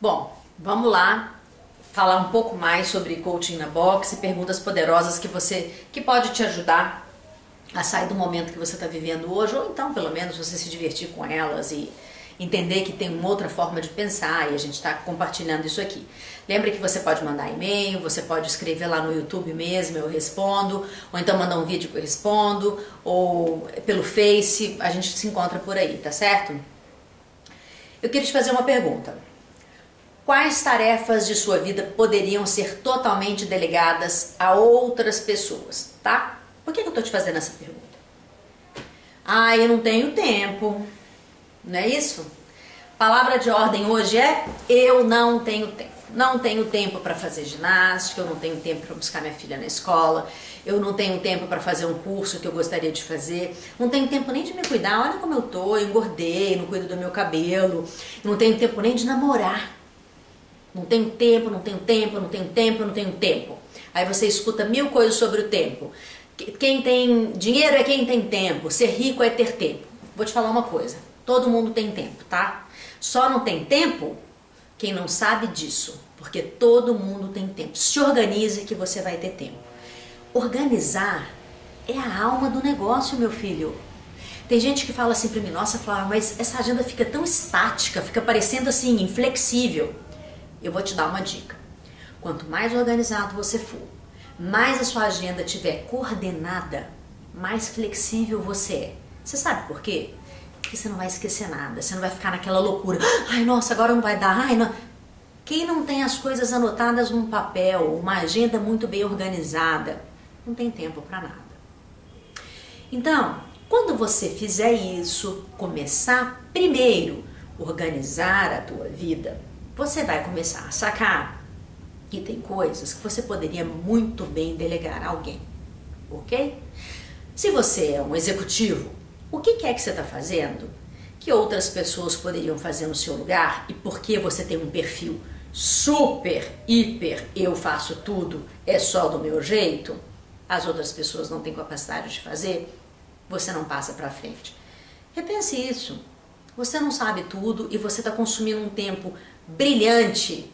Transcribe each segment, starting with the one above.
Bom, vamos lá falar um pouco mais sobre coaching na box e perguntas poderosas que você que pode te ajudar a sair do momento que você está vivendo hoje ou então pelo menos você se divertir com elas e entender que tem uma outra forma de pensar e a gente está compartilhando isso aqui. Lembra que você pode mandar e-mail, você pode escrever lá no YouTube mesmo, eu respondo, ou então mandar um vídeo que eu respondo, ou pelo Face, a gente se encontra por aí, tá certo? Eu queria te fazer uma pergunta. Quais tarefas de sua vida poderiam ser totalmente delegadas a outras pessoas, tá? Por que eu tô te fazendo essa pergunta? Ah, eu não tenho tempo. Não é isso? Palavra de ordem hoje é eu não tenho tempo. Não tenho tempo para fazer ginástica, eu não tenho tempo para buscar minha filha na escola, eu não tenho tempo para fazer um curso que eu gostaria de fazer, não tenho tempo nem de me cuidar. Olha como eu tô, eu engordei, não cuido do meu cabelo, não tenho tempo nem de namorar. Não tenho tempo, não tenho tempo, não tenho tempo, não tenho tempo. Aí você escuta mil coisas sobre o tempo. Quem tem dinheiro é quem tem tempo, ser rico é ter tempo. Vou te falar uma coisa Todo mundo tem tempo, tá? Só não tem tempo quem não sabe disso, porque todo mundo tem tempo. Se organize que você vai ter tempo. Organizar é a alma do negócio, meu filho. Tem gente que fala assim para mim, nossa, Flávia, mas essa agenda fica tão estática, fica parecendo assim, inflexível. Eu vou te dar uma dica. Quanto mais organizado você for, mais a sua agenda tiver coordenada, mais flexível você é. Você sabe por quê? Porque você não vai esquecer nada, você não vai ficar naquela loucura. Ai, nossa, agora não vai dar. Ai, não. Quem não tem as coisas anotadas num papel, uma agenda muito bem organizada, não tem tempo para nada. Então, quando você fizer isso, começar primeiro organizar a tua vida, você vai começar a sacar que tem coisas que você poderia muito bem delegar a alguém, ok? Se você é um executivo, o que é que você está fazendo que outras pessoas poderiam fazer no seu lugar e porque você tem um perfil super, hiper, eu faço tudo, é só do meu jeito, as outras pessoas não têm capacidade de fazer, você não passa para frente. Repense isso. Você não sabe tudo e você está consumindo um tempo brilhante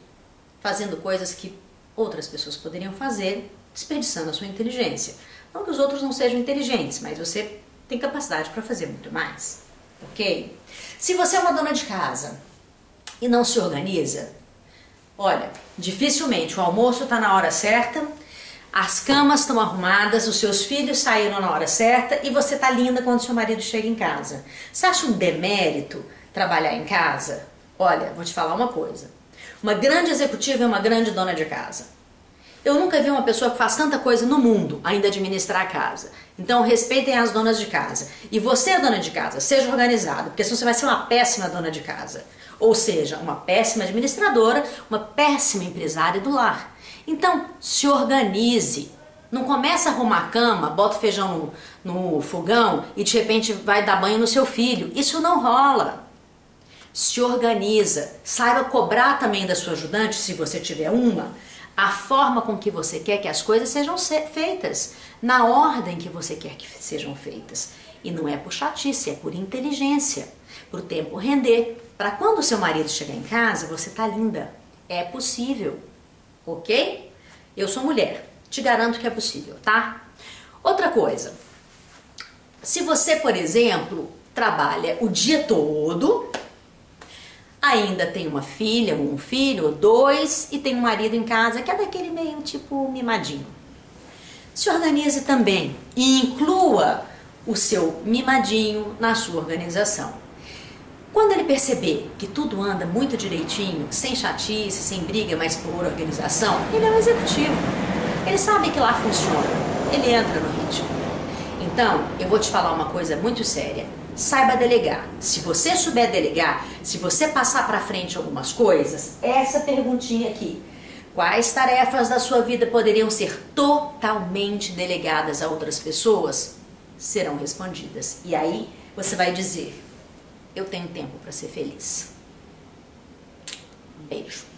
fazendo coisas que outras pessoas poderiam fazer, desperdiçando a sua inteligência. Não que os outros não sejam inteligentes, mas você tem capacidade para fazer muito mais, ok? Se você é uma dona de casa e não se organiza, olha, dificilmente o almoço está na hora certa, as camas estão arrumadas, os seus filhos saíram na hora certa e você tá linda quando seu marido chega em casa. Você acha um demérito trabalhar em casa? Olha, vou te falar uma coisa. Uma grande executiva é uma grande dona de casa. Eu nunca vi uma pessoa que faz tanta coisa no mundo ainda administrar a casa. Então respeitem as donas de casa. E você, é dona de casa, seja organizado, porque senão você vai ser uma péssima dona de casa. Ou seja, uma péssima administradora, uma péssima empresária do lar. Então, se organize. Não começa a arrumar a cama, bota o feijão no, no fogão e de repente vai dar banho no seu filho. Isso não rola se organiza, saiba cobrar também da sua ajudante, se você tiver uma, a forma com que você quer que as coisas sejam feitas, na ordem que você quer que sejam feitas. E não é por chatice, é por inteligência, para o tempo render. Para quando o seu marido chegar em casa, você tá linda. É possível, ok? Eu sou mulher, te garanto que é possível, tá? Outra coisa, se você, por exemplo, trabalha o dia todo, ainda tem uma filha, um filho, ou dois, e tem um marido em casa que é daquele meio tipo mimadinho. Se organize também e inclua o seu mimadinho na sua organização. Quando ele perceber que tudo anda muito direitinho, sem chatice, sem briga, mas por organização, ele é um executivo. Ele sabe que lá funciona, ele entra no ritmo. Então, eu vou te falar uma coisa muito séria saiba delegar. Se você souber delegar, se você passar para frente algumas coisas, essa perguntinha aqui. Quais tarefas da sua vida poderiam ser totalmente delegadas a outras pessoas? Serão respondidas. E aí você vai dizer: Eu tenho tempo para ser feliz. Beijo.